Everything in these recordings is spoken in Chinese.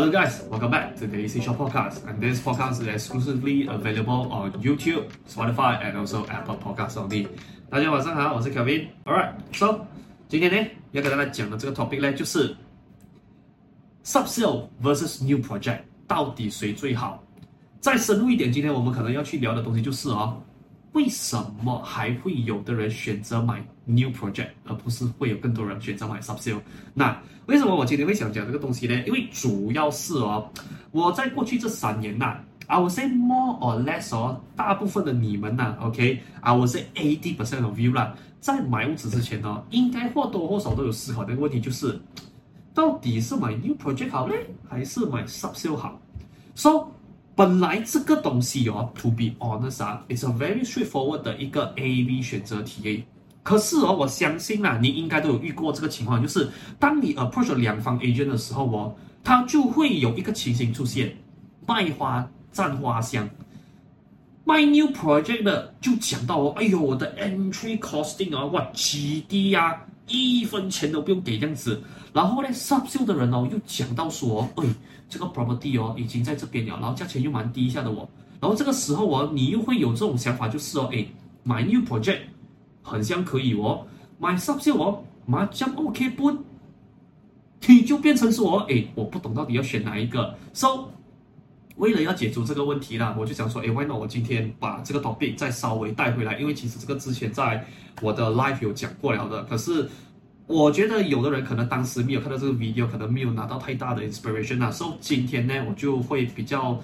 Hello guys, welcome back to the AC Shop Podcast. And this podcast is exclusively available on YouTube, Spotify, and also Apple Podcasts only. 大家晚上好，我是 Kevin。Alright, so 今天呢要跟大家讲的这个 topic 呢，就是 Sub-sale versus New Project 到底谁最好？再深入一点，今天我们可能要去聊的东西就是哦。为什么还会有的人选择买 new project，而不是会有更多人选择买 sub sale？那为什么我今天会想讲这个东西呢？因为主要是哦，我在过去这三年呐，I would say more or less 哦，大部分的你们呐，OK，I would say eighty percent of you 啦，在买屋子之前呢，应该或多或少都有思考的一个问题，就是到底是买 new project 好呢，还是买 sub sale 好？So 本来这个东西哦，to be honest 啊 is a very straightforward 的一个 A B 选择题。可是哦，我相信啊，你应该都有遇过这个情况，就是当你 approach 两方 agent 的时候哦，它就会有一个情形出现，卖花赞花香。卖 new project 的就讲到哦，哎呦，我的 entry costing 啊，哇，极低呀，一分钱都不用给这样子。然后呢，sub sale 的人哦，又讲到说，哎。这个 property 哦，已经在这边了，然后价钱又蛮低一下的哦，然后这个时候哦，你又会有这种想法，就是哦，诶，买 new project 很像可以哦，买 sub sale 哦，麻将 OK 不？你就变成说，诶，我不懂到底要选哪一个。So，为了要解决这个问题啦，我就想说，诶，Why not？我今天把这个 topic 再稍微带回来，因为其实这个之前在我的 live 有讲过了的，可是。我觉得有的人可能当时没有看到这个 video，可能没有拿到太大的 inspiration 啊，所以今天呢，我就会比较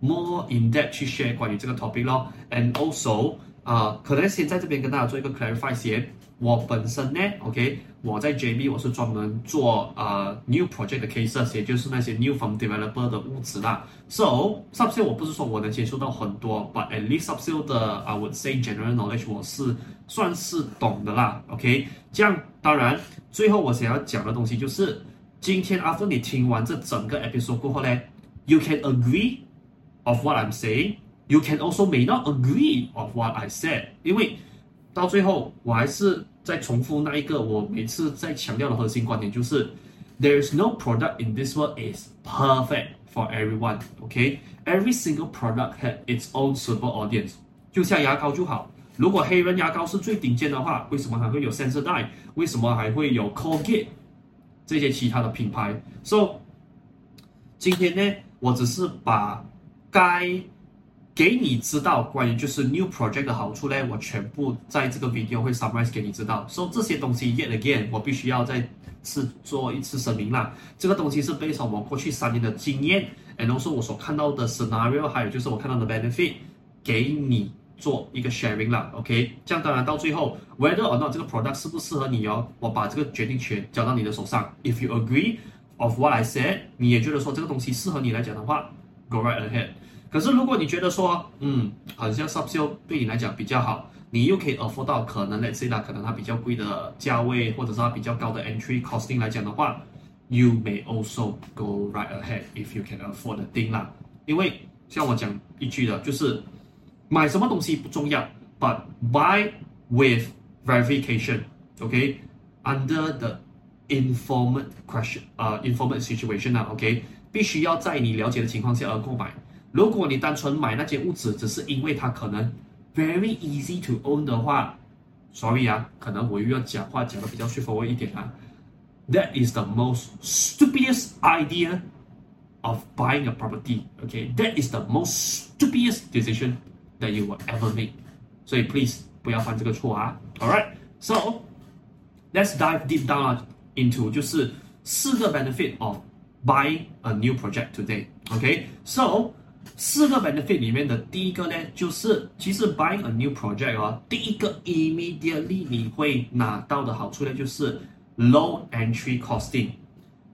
more in depth 去 share 关于这个 topic 咯，and also 啊、呃，可能先在这边跟大家做一个 clarify 先。我本身呢，OK，我在 JB 我是专门做呃 new project 的 cases，也就是那些 new from developer 的屋子啦。So sub sale 我不是说我能接触到很多，but at least sub sale 的 I would say general knowledge 我是算是懂的啦。OK，这样当然最后我想要讲的东西就是，今天 after 你听完这整个 episode 过后呢，you can agree of what I'm saying，you can also may not agree of what I said，因为。到最后，我还是再重复那一个我每次在强调的核心观点，就是 There is no product in this world is perfect for everyone. OK, every single product has its own super audience. 就像牙膏就好， 如果黑人牙膏是最顶尖的话，为什么还会有 Sensodyne？为什么还会有 Colgate 这些其他的品牌？So 今天呢，我只是把该给你知道关于就是 new project 的好处呢，我全部在这个 video 会 summarize 给你知道。所以这些东西 yet again，我必须要再次做一次声明啦。这个东西是 based 我过去三年的经验，and also 我所看到的 scenario，还有就是我看到的 benefit，给你做一个 sharing 啦。OK，这样当然到最后，whether or not 这个 product 适不适合你哦，我把这个决定权交到你的手上。If you agree of what I said，你也觉得说这个东西适合你来讲的话，go right ahead。可是，如果你觉得说，嗯，好像 sub sale 对你来讲比较好，你又可以 afford 到可能 let's say 啦，可能它比较贵的价位，或者是它比较高的 entry costing 来讲的话，you may also go right ahead if you can afford the thing 啦。因为像我讲一句的，就是买什么东西不重要，but buy with verification，OK？Under the informed question，呃，informed situation 啦，OK？必须要在你了解的情况下而购买。如果你单纯买那间屋子，只是因为它可能 very easy to own 的话，sorry 啊，可能我又要讲话讲得比较 straightforward 一点啊。That is the most stupidest idea of buying a property. Okay, that is the most stupidest decision that you will ever make. 所以 please 不要犯这个错啊。Alright, so let's dive deep down into 就是四个 benefit of buying a new project today. Okay, so 四个 benefit 里面的第一个呢，就是其实 buying a new project 哦，第一个 immediately 你会拿到的好处呢，就是 low entry costing，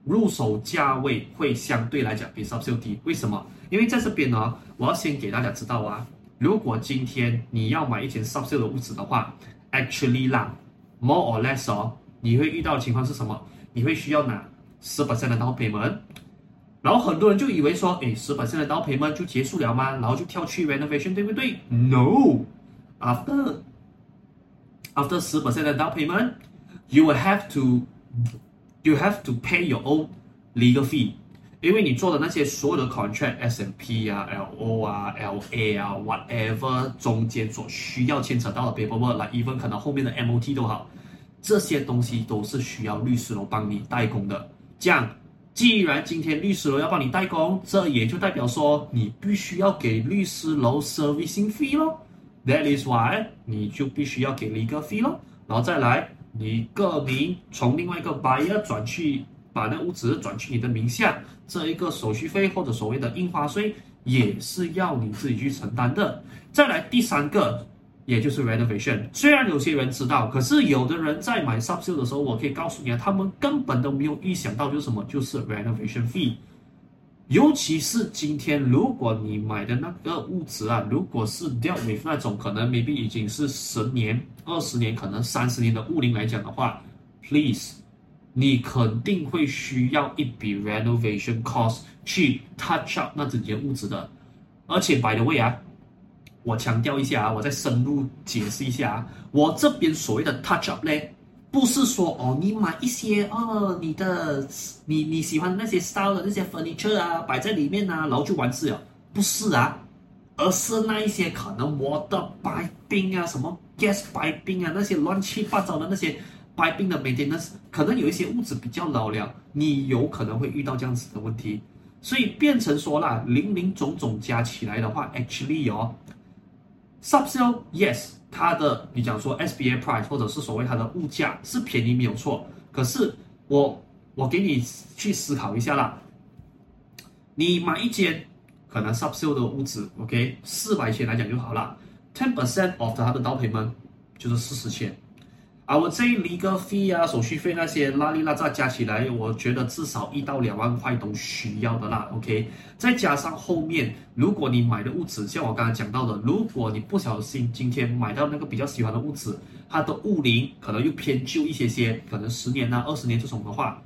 入手价位会相对来讲比 sub sale 低。为什么？因为在这边呢，我要先给大家知道啊， 如果今天你要买一间 sub sale 的屋子的话，actually 啦，more or less 哦，你会遇到的情况是什么？你会需要拿十 percent 的 down payment。然后很多人就以为说，诶，十 percent 的 down payment 就结束了吗？然后就跳去 renovation，对不对？No，after after 十 percent 的 down payment，you will have to you have to pay your own legal fee。因为你做的那些所有的 contract，S&P 啊、LO 啊、LA 啊，whatever 中间所需要牵扯到的 paperwork，来 even 可能后面的 MOT 都好，这些东西都是需要律师楼帮你代工的。这样，既然今天律师楼要帮你代工，这也就代表说你必须要给律师楼 servicing fee 咯。That is why 你就必须要给 legal fee 咯。然后再来，你个名从另外一个 buyer 转去。把那屋子转去你的名下，这一个手续费或者所谓的印花税也是要你自己去承担的。再来第三个，也就是 renovation。虽然有些人知道，可是有的人在买 subsale 的时候，我可以告诉你啊，他们根本都没有预想到就是什么，就是 renovation fee。尤其是今天，如果你买的那个屋子啊，如果是 deal with 那种可能 maybe 已经是十年、二十年，可能三十年的物龄来讲的话，please。你肯定会需要一笔 renovation cost 去 touch up 那整间屋子的，而且 by the way 啊，我强调一下啊，我再深入解释一下啊，我这边所谓的 touch up 呢，不是说哦，你买一些哦，你的你你喜欢那些 style 的那些 furniture 啊，摆在里面啊，然后就完事了，不是啊，而是那一些可能 water piping 啊，什么 gas piping 啊，那些乱七八糟的那些。白冰的 maintenance 可能有一些屋子比较老了，你有可能会遇到这样子的问题，所以变成说啦，零零总总加起来的话，actually 哦，subsale yes，它的你讲说 SBA price 或者是所谓它的物价是便宜没有错，可是我我给你去思考一下啦，你买一间可能 subsale 的屋子，OK，四百千来讲就好了，ten percent of 它的 down 们就是四十千。啊，我这一 legal fee 啊，手续费那些拉里拉杂加起来，我觉得至少一到两万块都需要的啦。OK，再加上后面，如果你买的物质，像我刚才讲到的，如果你不小心今天买到那个比较喜欢的物质，它的物龄可能又偏旧一些些，可能十年啊、二十年这种的话，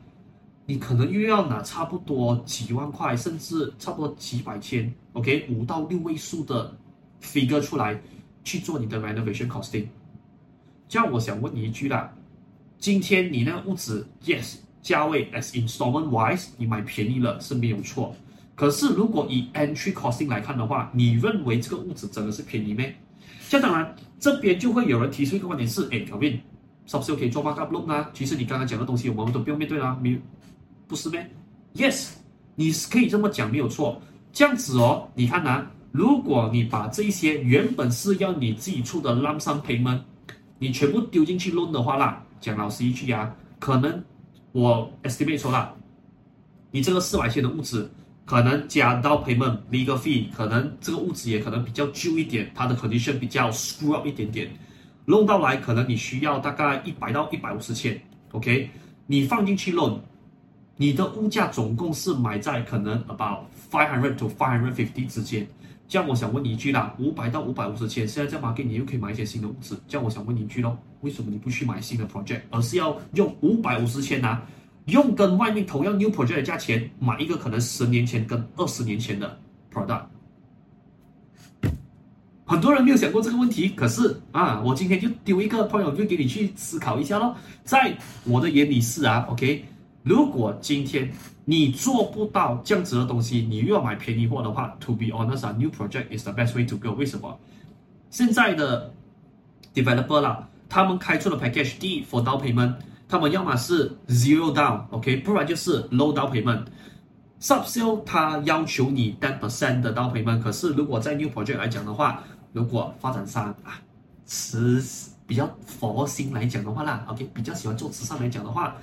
你可能又要拿差不多几万块，甚至差不多几百千，OK，五到六位数的 figure 出来去做你的 renovation costing。这样我想问你一句啦，今天你那个屋子，yes，价位 as installment wise，你买便宜了是没有错。可是如果以 entry costing 来看的话，你认为这个屋子真的是便宜咩？这当然，这边就会有人提出一个观点是，哎，Kevin，是不是可以做 markup loan 啊？其实你刚刚讲的东西，我们都不用面对啦，没有，不是咩？Yes，你是可以这么讲没有错。这样子哦，你看呐，如果你把这一些原本是要你自己出的 lump sum payment。你全部丢进去弄的话啦，讲老实一句啊，可能我 estimate 说啦，你这个四百千的屋子，可能加到 payment legal fee，可能这个屋子也可能比较旧一点，它的 condition 比较 screw up 一点点弄到来可能你需要大概一百到一百五十千，OK，你放进去弄你的物价总共是买在可能 about five hundred to five hundred fifty 之间。这样我想问你一句啦，五百到五百五十千，现在在 market 你又可以买一些新的屋子。这样我想问你一句喽，为什么你不去买新的 project，而是要用五百五十千呢、啊？用跟外面同样 new project 的价钱买一个可能十年前跟二十年前的 product？很多人没有想过这个问题，可是啊，我今天就丢一个 point，我就给你去思考一下喽。在我的眼里是啊，OK，如果今天。你做不到这样子的东西，你又要买便宜货的话，To be honest, a new project is the best way to go。为什么？现在的 developer 啦，他们开出的 package D for down payment，他们要么是 zero down，OK，、不然就是 low down payment。Subsale 他要求你 ten percent 的 down payment，可是如果在 new project 来讲的话，如果发展商啊，慈比较佛心来讲的话啦，OK，比较喜欢做慈善来讲的话，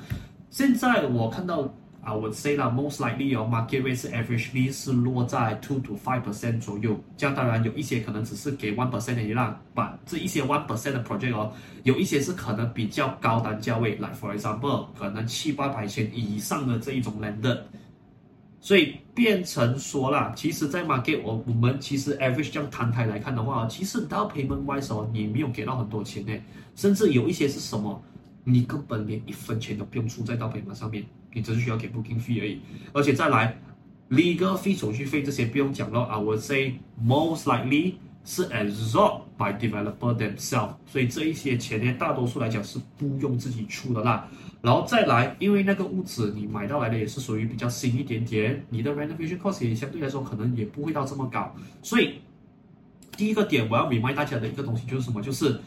现在我看到。啊，我 say 啦，most likely 哦 market rate 是 averagely 是落在 two to five percent 左右。这样当然有一些可能只是给 one percent 的一浪，把这一些 one percent 的 project 哦，有一些是可能比较高单价位，like for example 可能七八百千以上的这一种 landed。所以变成说啦，其实，在 market 我我们其实 average 这样摊开来看的话，其实 down payment wise 哦，你没有给到很多钱呢，甚至有一些是什么，你根本连一分钱都不用出在 down payment 上面。你只是需要给 booking fee 而已，而且再来 legal fee 手续费这些不用讲了。I would say most likely 是 absorbed by developer themselves，所以这一些钱呢，大多数来讲是不用自己出的啦。然后再来，因为那个屋子你买到来的也是属于比较新一点点，你的 renovation cost 也相对来说可能也不会到这么高。所以第一个点我要 remind 大家的一个东西就是什么？就是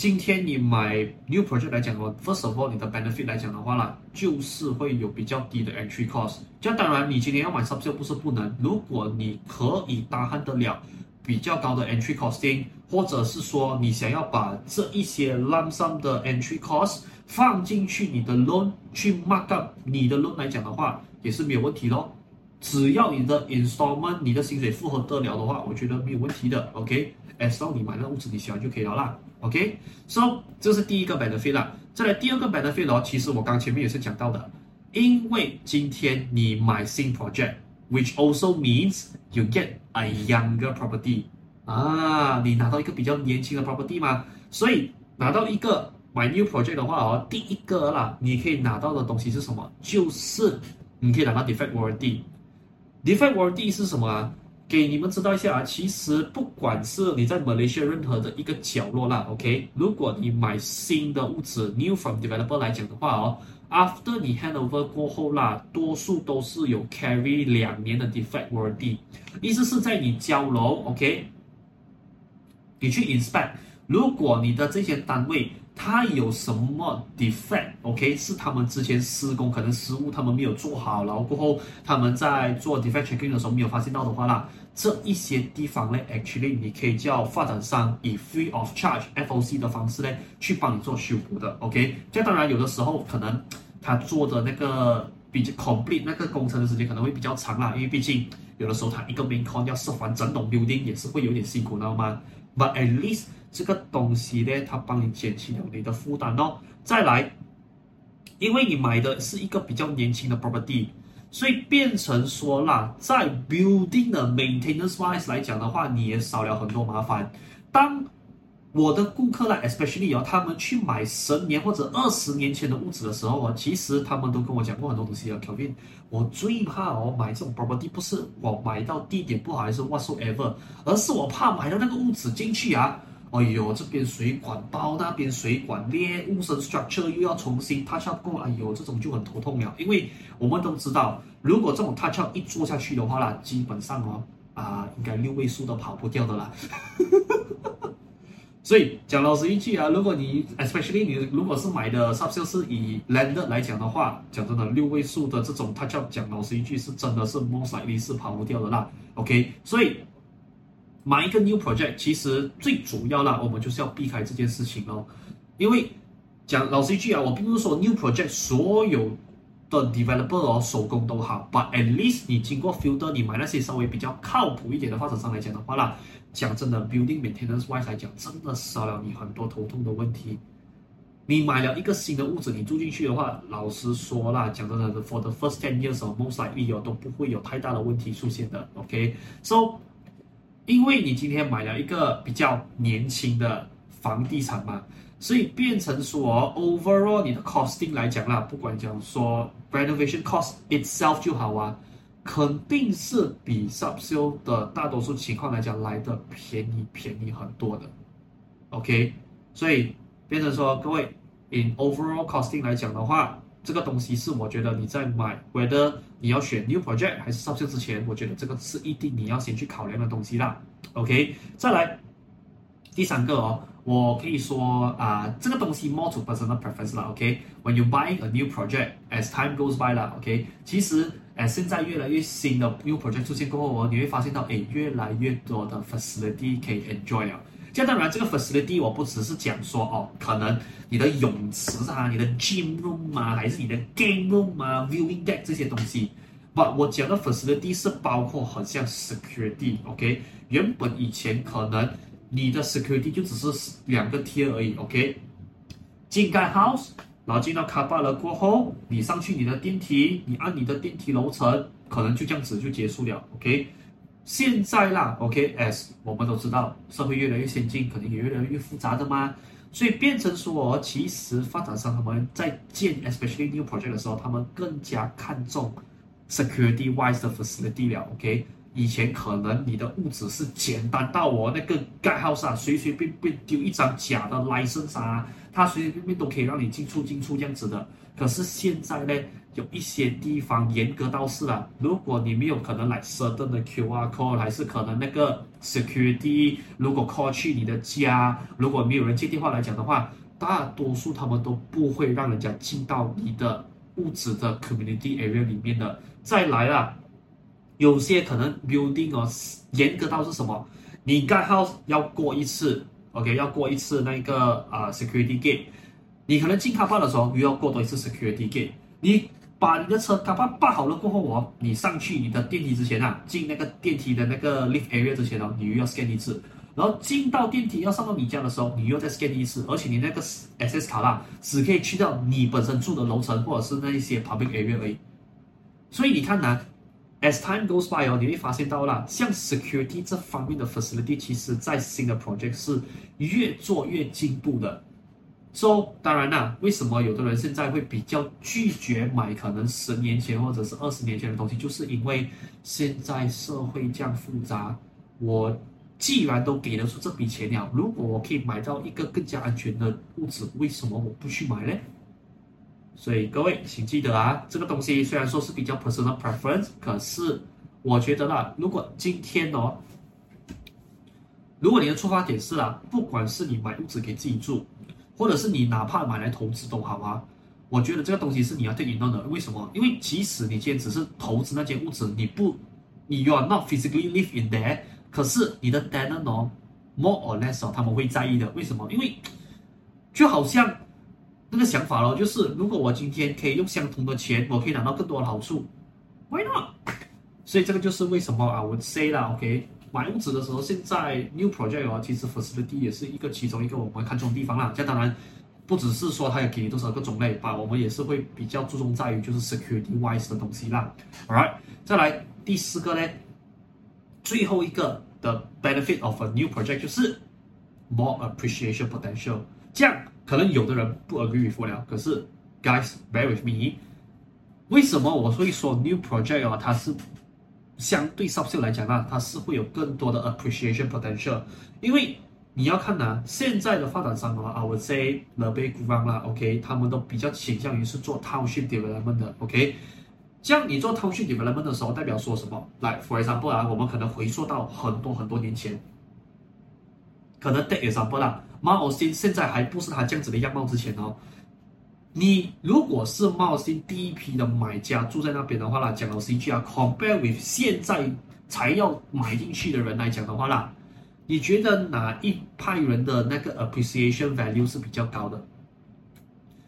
今天你买 new project 来讲的话，first of all 你的 benefit 来讲的话啦，就是会有比较低的 entry cost。这样当然，你今天要买 subsale 不是不能，如果你可以担当得了。比较高的 entry costing，或者是说你想要把这一些 lump sum 的 entry cost 放进去你的 loan 去 mark up 你的 loan 来讲的话，也是没有问题咯。只要你的 installment 你的薪水符合得了的话，我觉得没有问题的。OK，as long 你买那屋子你喜欢就可以了啦。OK，so 这是第一个 benefit 啦。再来第二个 benefit 哦，其实我刚前面也是讲到的，因为今天你买新 project，which also means you get A younger property 啊，你拿到一个比较年轻的 property 嘛，所以拿到一个买 new project 的话哦，第一个啦，你可以拿到的东西是什么？就是你可以拿到 defect warranty。defect warranty 是什么啊？给你们知道一下啊，其实不管是你在马来西亚任何的一个角落啦，OK，如果你买新的屋子 new from developer 来讲的话哦。After 你 handover 过后啦，多数都是有 carry 两年的 defect warranty，意思是在你交楼，OK，你去 inspect，如果你的这些单位它有什么 defect，OK，是他们之前施工可能失误，他们没有做好，然后过后他们在做 defect checking 的时候没有发现到的话啦，这一些地方呢，actually 你可以叫发展商以 free of charge FOC 的方式呢去帮你做修补的，OK，这当然有的时候可能。他做的那个比较 complete 那个工程的时间可能会比较长啦，因为毕竟有的时候他一个 main con 要设完整栋 building 也是会有点辛苦，知道吗？But at least 这个东西呢，它帮你减轻了你的负担哦。再来，因为你买的是一个比较年轻的 property，所以变成说啦，在 building 的 maintenance wise 来讲的话，你也少了很多麻烦。当我的顾客啦，especially 哦，他们去买十年或者二十年前的屋子的时候啊，其实他们都跟我讲过很多东西啊，Kevin，我最怕哦买这种 property 不是我买到地点不好还是 whatsoever，而是我怕买到那个屋子进去啊，哎呦，这边水管爆，那边水管裂，物身 structure 又要重新 touch up 过，哎呦，这种就很头痛了，因为我们都知道，如果这种 touch up 一做下去的话啦，基本上哦，啊，应该六位数都跑不掉的啦。所以讲老实一句啊，如果你 especially 你如果是买的 subsale 是以 landed 来讲的话，讲真的六位数的这种 touch up，讲老实一句是真的是 most likely 是跑不掉的啦。OK，所以买一个 new project 其实最主要啦，我们就是要避开这件事情哦。因为讲老实一句啊，我并不是说 new project 所有的 developer 哦手工都好，but at least 你经过 filter，你买那些稍微比较靠谱一点的发展商来讲的话啦。讲真的，building maintenance wise 来讲，真的少了你很多头痛的问题。你买了一个新的屋子，你住进去的话，老实说啦，讲真的，for the first ten years of most likely 都不会有太大的问题出现的。OK，so，因为你今天买了一个比较年轻的房地产嘛，所以变成说 overall 你的 costing 来讲啦，不管讲说 renovation cost itself 就好啊。肯定是比 subsale 的大多数情况来讲来的便宜，便宜很多的，OK，所以变成说各位，in overall costing 来讲的话，这个东西是我觉得你在买，whether 你要选 new project 还是 subsale 之前，我觉得这个是一定你要先去考量的东西啦，OK，再来第三个哦，我可以说啊、这个东西 more to personal preference 啦，OK，when、you buy a new project as time goes by 啦，OK，其实。哎，现在越来越新的 new project 出现过后哦，你会发现到哎，越来越多的 facility 可以 enjoy 啊。这样当然，这个 facility 我不只是讲说哦，可能你的泳池啊、你的 gym room 啊，还是你的 game room 啊、viewing deck 这些东西。不，我讲的 facility 是包括很像 security，OK？原本以前可能你的 security 就只是两个 t 而已，OK？进盖 house。然后进到卡巴了过后，你上去你的电梯，你按你的电梯楼层，可能就这样子就结束了。OK，现在啦，OK，S，我们都知道，社会越来越先进，肯定也越来越复杂的嘛，所以变成说，其实发展商他们在建 especially new project 的时候，他们更加看重 security wise 的 facility 了。OK，以前可能你的物质是简单到我那个盖号上随随便便丢一张假的 license 啊，他随随便便都可以让你进出进出这样子的。可是现在呢，有一些地方严格到是啊，如果你没有可能来 certain 的 QR code，还是可能那个 security，如果 call 去你的家，如果没有人接电话来讲的话，大多数他们都不会让人家进到你的屋子的 community area 里面的。再来啊。有些可能 building 哦，严格到是什么？你盖好要过一次，OK，要过一次那个啊、security gate。你可能进卡巴的时候又要过多一次 security gate。你把你的车卡巴办好了过后哦，你上去你的电梯之前啊，进那个电梯的那个 lift area 之前哦，你又要 scan 一次。然后进到电梯要上到你家的时候，你又再 scan 一次。而且你那个 access 卡啦，只可以去到你本身住的楼层或者是那一些 public area 而已。所以你看呢？As time goes by 哦，你会发现到啦，像 security 这方面的 facility，其实在新的 project 是越做越进步的。So 当然啦，为什么有的人现在会比较拒绝买可能十年前或者是二十年前的东西，就是因为现在社会这样复杂。我既然都给得出这笔钱了，如果我可以买到一个更加安全的屋子，为什么我不去买呢？所以各位请记得啊，这个东西虽然说是比较 personal preference，可是我觉得啦，如果今天哦，如果你的出发点是啊，不管是你买屋子给自己住，或者是你哪怕买来投资都好啊，我觉得这个东西是你要对你弄的。为什么？因为即使你今天只是投资那间屋子，你不，你 you are not physically live in there，可是你的 tenant 哦，more or less 哦，他们会在意的。为什么？因为就好像。那个想法咯，就是如果我今天可以用相同的钱，我可以拿到更多的好处，Why not？所以这个就是为什么啊，我 say 啦，OK，买屋子的时候，现在 new project 哦，其实 facility 也是一个其中一个我们看中的地方啦。这当然不只是说它有给你多少个种类吧，我们也是会比较注重在于就是 security wise 的东西啦。Alright，再来第四个呢，最后一个的 benefit of a new project 就是 more appreciation potential，这样。可能有的人不 agree with 了，可是 guys bear with me，为什么我会说 new project 啊？它是相对 subsale 来讲呢，它是会有更多的 appreciation potential。因为你要看呢、现在的发展商啊，I would say the big one 啦，OK，他们都比较倾向于是做 township development 的，OK。这样你做 township development 的时候，代表说什么？来，for example 啊，我们可能回溯到很多很多年前，可能 take example 啦。马尔辛现在还不是他这样子的样貌之前哦，你如果是马尔辛第一批的买家住在那边的话啦，讲老实一句啊，compare with 现在才要买进去的人来讲的话啦，你觉得哪一派人的那个 appreciation value 是比较高的？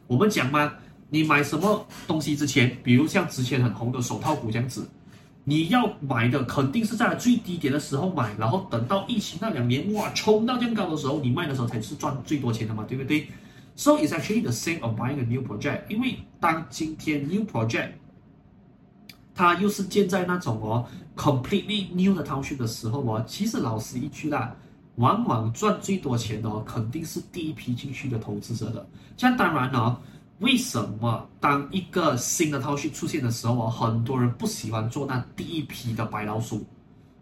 我们讲嘛，你买什么东西之前，比如像之前很红的手套股这样子。你要买的肯定是在最低点的时候买，然后等到疫情那两年哇冲到这样高的时候，你卖的时候才是赚最多钱的嘛，对不对？So it's actually the same of buying a new project。因为当今天 new project 它又是建在那种哦 completely new 的 township 的时候哦，其实老实一句啦，往往赚最多钱的哦，肯定是第一批进去的投资者的。像当然哦。为什么当一个新的 township 出现的时候，很多人不喜欢做那第一批的白老鼠？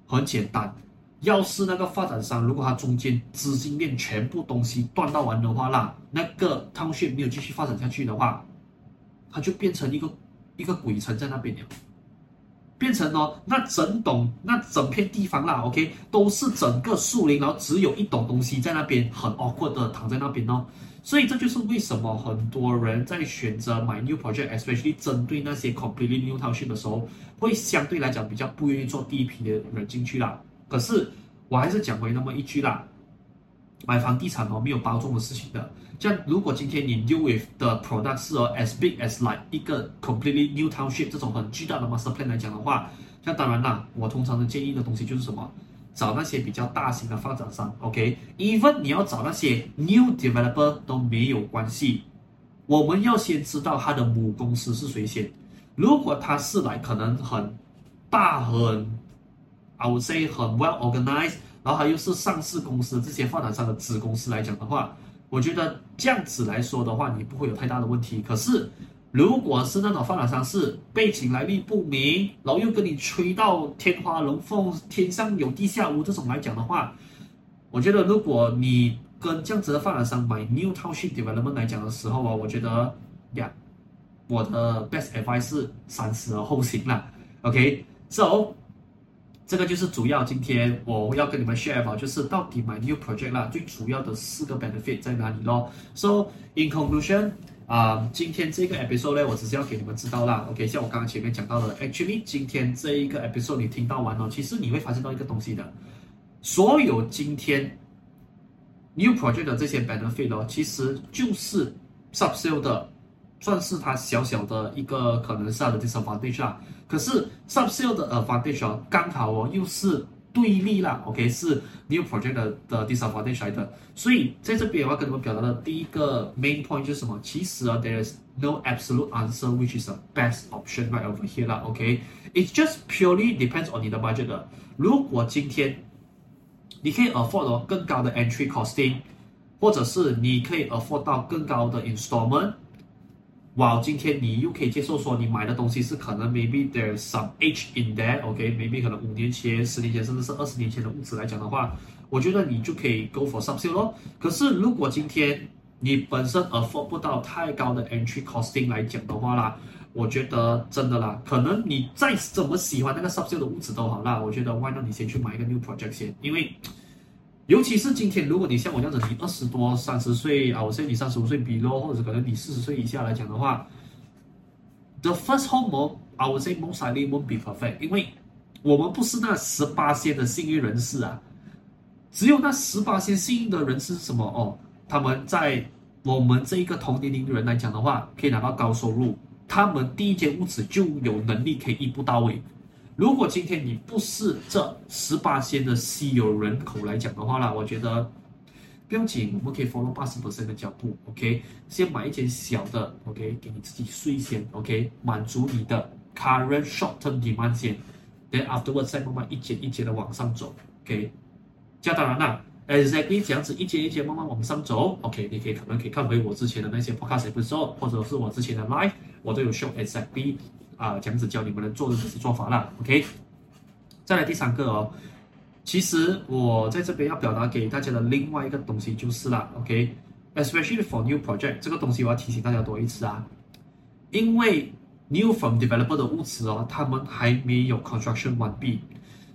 很简单，要是那个发展商如果他中间资金链全部东西断到完的话，那那个 township 没有继续发展下去的话，它就变成一个一个鬼城在那边了，变成哦，那整栋那整片地方啦，OK，都是整个树林，然后只有一栋东西在那边很 awkward 的躺在那边哦。所以这就是为什么很多人在选择买 new project，especially 针对那些 completely new township 的时候，会相对来讲比较不愿意做第一批的人进去啦。可是我还是讲回那么一句啦，买房地产哦没有包中的事情的。像如果今天你 deal with 的 product 是哦 as big as like 一个 completely new township 这种很巨大的 master plan 来讲的话，那当然啦，我通常的建议的东西就是什么？找那些比较大型的发展商，OK，even 你要找那些 new developer 都没有关系。我们要先知道他的母公司是谁先。如果他是来可能很大很，I would say 很 well organized，然后他又是上市公司这些发展商的子公司来讲的话，我觉得这样子来说的话，你不会有太大的问题。可是如果是那种发展商是背景来历不明，然后又跟你吹到天花龙凤、天上有地下无这种来讲的话，我觉得如果你跟这样子的发展商买 New Township Development 来讲的时候啊，我觉得呀，我的 best advice 是三思而后行啦。OK，so。这个就是主要今天我要跟你们 share 吧，就是到底买 new project 啦，最主要的四个 benefit 在哪里咯。So in conclusion，啊、今天这个 episode 呢，我只是要给你们知道啦。OK，像我刚刚前面讲到的，actually 今天这一个 episode 你听到完了，其实你会发现到一个东西的，所有今天 new project 的这些 benefit 哦，其实就是 subsale 的。算是它小小的一个可能是它的 disadvantage 啦，可是 subsale 的 advantage 哦，刚好哦又是对立啦，OK 是 new project 的的 disadvantage 来的，所以在这边我要跟你们表达的第一个 main point 就是什么？其实啊，there is no absolute answer which is the best option right over here 啦，OK，it just purely depends on 你的 budget 的。如果今天你可以 afford 哦更高的 entry costing，或者是你可以 afford 到更高的 installment。 哇，今天你又可以接受说你买的东西是可能 maybe there's some age in there，OK，maybe、可能五年前、十年前甚至是二十年前的屋子来讲的话，我觉得你就可以 go for subsale 咯。可是如果今天你本身 afford 不到太高的 entry costing 来讲的话啦，我觉得真的啦，可能你再怎么喜欢那个 subsale 的物质都好啦，我觉得 why not 你先去买一个 new project 先，因为。尤其是今天，如果你像我这样子，你二十多、三十岁啊，我现在你三十五岁比咯，或者可能你四十岁以下来讲的话，the first home I would say most likely won't be perfect，因为我们不是那十八线的幸运人士啊，只有那十八线幸运的人是什么哦？他们在我们这一个同年龄的人来讲的话，可以拿到高收入，他们第一间屋子就有能力可以一步到位。如果今天你不是这十八线的稀有人口来讲的话啦，我觉得不用紧，我们可以 follow 八十 percent 的脚步，OK，先买一间小的，OK，给你自己睡先，OK，满足你的 current short term demand 先，then afterwards 再慢慢一间一间的往上走，OK，这样当然啦，exactly 这样子一间一间慢慢往上走，OK，你可以可能可以看回我之前的那些 podcast episode，或者是我之前的 live，我都有 show exactly。啊，这样子教你们能做的这些做法啦，OK。再来第三个哦，其实我在这边要表达给大家的另外一个东西就是啦，OK。Especially for new project，这个东西我要提醒大家多一次啊，因为 new from developer 的屋子哦，他们还没有 construction 完毕，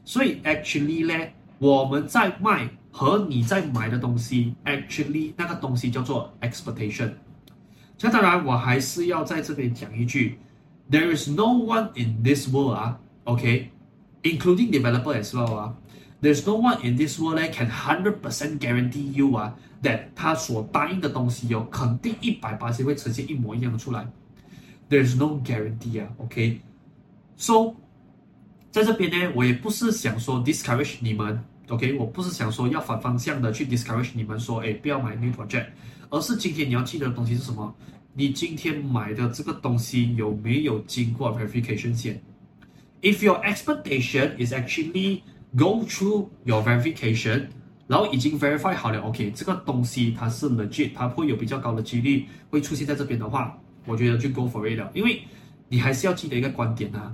所以 actually 呢，我们在卖和你在买的东西，actually 那个东西叫做 expectation。那当然，我还是要在这边讲一句。There is no one in this world 啊，OK，including developer as well 啊。There's no one in this world that can hundred percent guarantee you 啊，that 他所答应的东西有肯定一百八十会呈现一模一样的出来。There's no guarantee 啊，OK，So 在这边呢，我也不是想说 discourage 你们，OK，我不是想说要反方向的去 discourage 你们说，哎，不要买 new project，而是今天你要记得的东西是什么？ 你今天买的这个东西有没有经过 verification 先？If your expectation is actually go through your verification，然后已经 verify 好了，OK，这个东西它是 legit，它会有比较高的几率会出现在这边的话，我觉得就 go for it 了。因为你还是要记得一个观点啊，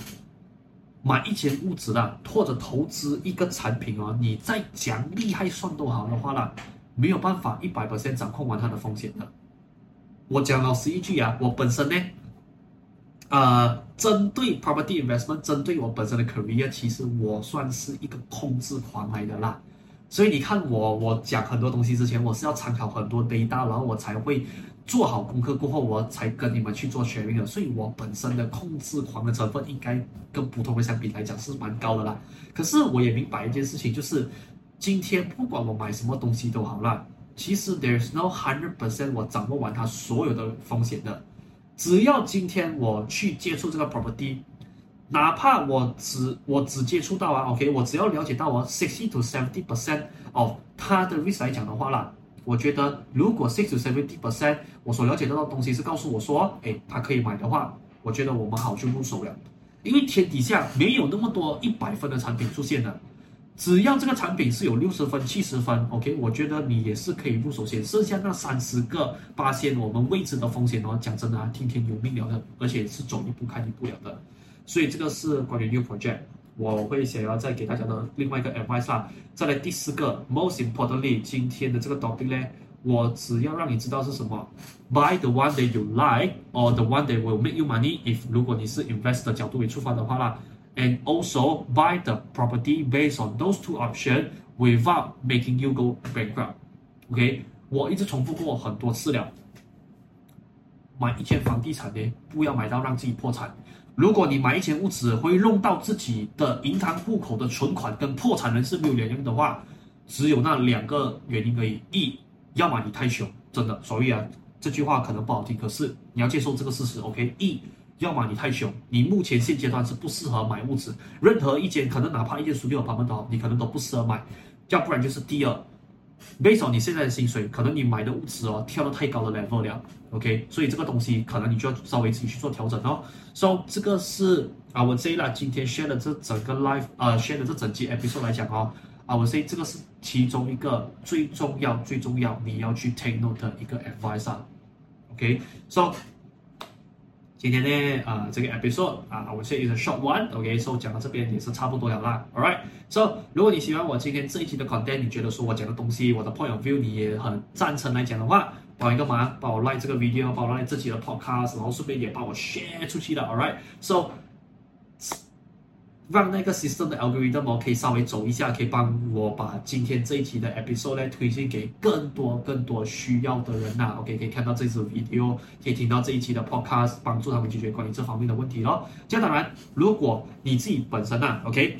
买一件物质啊，或者投资一个产品哦，你再讲厉害算都好的话啦，没有办法一百 percent 掌控完它的风险的。我讲老实一句啊，我本身呢，呃，针对 property investment，针对我本身的 career，其实我算是一个控制狂来的啦。所以你看我，我讲很多东西之前，我是要参考很多 data，然后我才会做好功课过后，我才跟你们去做 sharing 的。所以我本身的控制狂的成分，应该跟普通人相比来讲是蛮高的啦。可是我也明白一件事情，就是今天不管我买什么东西都好啦。其实 there's no hundred percent 我掌握完它所有的风险的，只要今天我去接触这个 property，哪怕我只我只接触到啊，OK，我只要了解到我 sixty to seventy percent of 它的 risk 来讲的话啦，我觉得如果 sixty to seventy percent 我所了解到的东西是告诉我说，哎，它可以买的话，我觉得我们好就入手了，因为天底下没有那么多一百分的产品出现的。只要这个产品是有六十分、七十分，OK，我觉得你也是可以入手先。剩下那三十个八仙，我们未知的风险哦，讲真的啊，听天由命了的，而且是走一步看一步了的。所以这个是关于 New Project，我会想要再给大家的另外一个 advice。再来第四个，most importantly，今天的这个 topic 呢，我只要让你知道是什么，buy the one that you like or the one that will make you money。if 如果你是 investor 角度为出发的话啦。And also buy the property based on those two options without making you go bankrupt. OK，我一直重复过很多次了。买一间房地产呢，不要买到让自己破产。如果你买一间屋子会弄到自己的银行户口的存款跟破产人士没有两样的话，只有那两个原因而已。一，要么你太穷，真的，所以啊，这句话可能不好听，可是你要接受这个事实。OK，一。要么你太穷，你目前现阶段是不适合买物质，任何一间可能哪怕一间属于我旁边的，你可能都不适合买。要不然就是第二，based on 你现在的薪水，可能你买的物质哦跳到太高的 level 了，OK，所以这个东西可能你就要稍微自己去做调整哦。So 这个是啊，我 say 啦，今天 share 的这整个 life 呃 share 的这整期 episode 来讲哦，啊我 say 这个是其中一个最重要最重要你要去 take note 的一个 advice，OK，So。今天呢，呃，这个 episode 啊，我先一个 short one，OK，so 讲到这边也是差不多了啦，All right，so 如果你喜欢我今天这一期的 content，你觉得说我讲的东西，我的 point of view 你也很赞成来讲的话，帮一个忙，帮我 like 这个 video，帮我 like 自己的 podcast，然后顺便也帮我 share 出去的，All right，so。让那个 system 的 algorithm 可以稍微走一下，可以帮我把今天这一期的 episode 来推荐给更多更多需要的人呐。OK，可以看到这支 video，可以听到这一期的 podcast，帮助他们解决关于这方面的问题咯。这样当然，如果你自己本身呐，OK，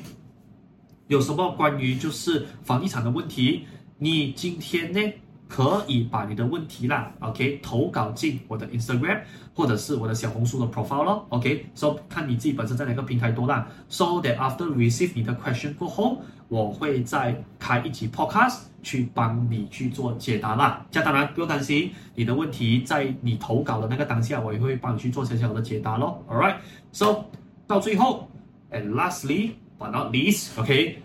有什么关于就是房地产的问题，你今天呢？可以把你的问题啦，OK，投稿进我的 Instagram 或者是我的小红书的 profile 咯，OK，so、看你自己本身在哪个平台多啦，so that after receive 你的 question 过后，我会再开一集 podcast 去帮你去做解答啦。这当然不用担心，你的问题在你投稿的那个当下，我也会帮你去做小小的解答咯。All right。So 到最后，and lastly but not least，OK。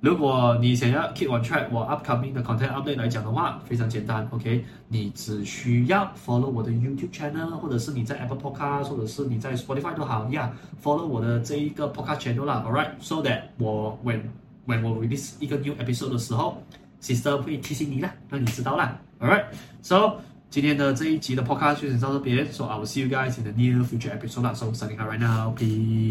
如果你想要 keep on track 我 upcoming 的 content update 来讲的话，非常简单，OK，你只需要 follow 我的 YouTube channel，或者是你在 Apple Podcast，或者是你在 Spotify 都好，Yeah，follow 我的这一个 podcast channel 啦，Alright，so that 我 when when 我 release 一个 new episode 的时候，system 会提醒你啦，让你知道啦，Alright，so 今天的这一集的 podcast 就先到这边，so I will see you guys in the near future episode 啦，so signing out right now，peace。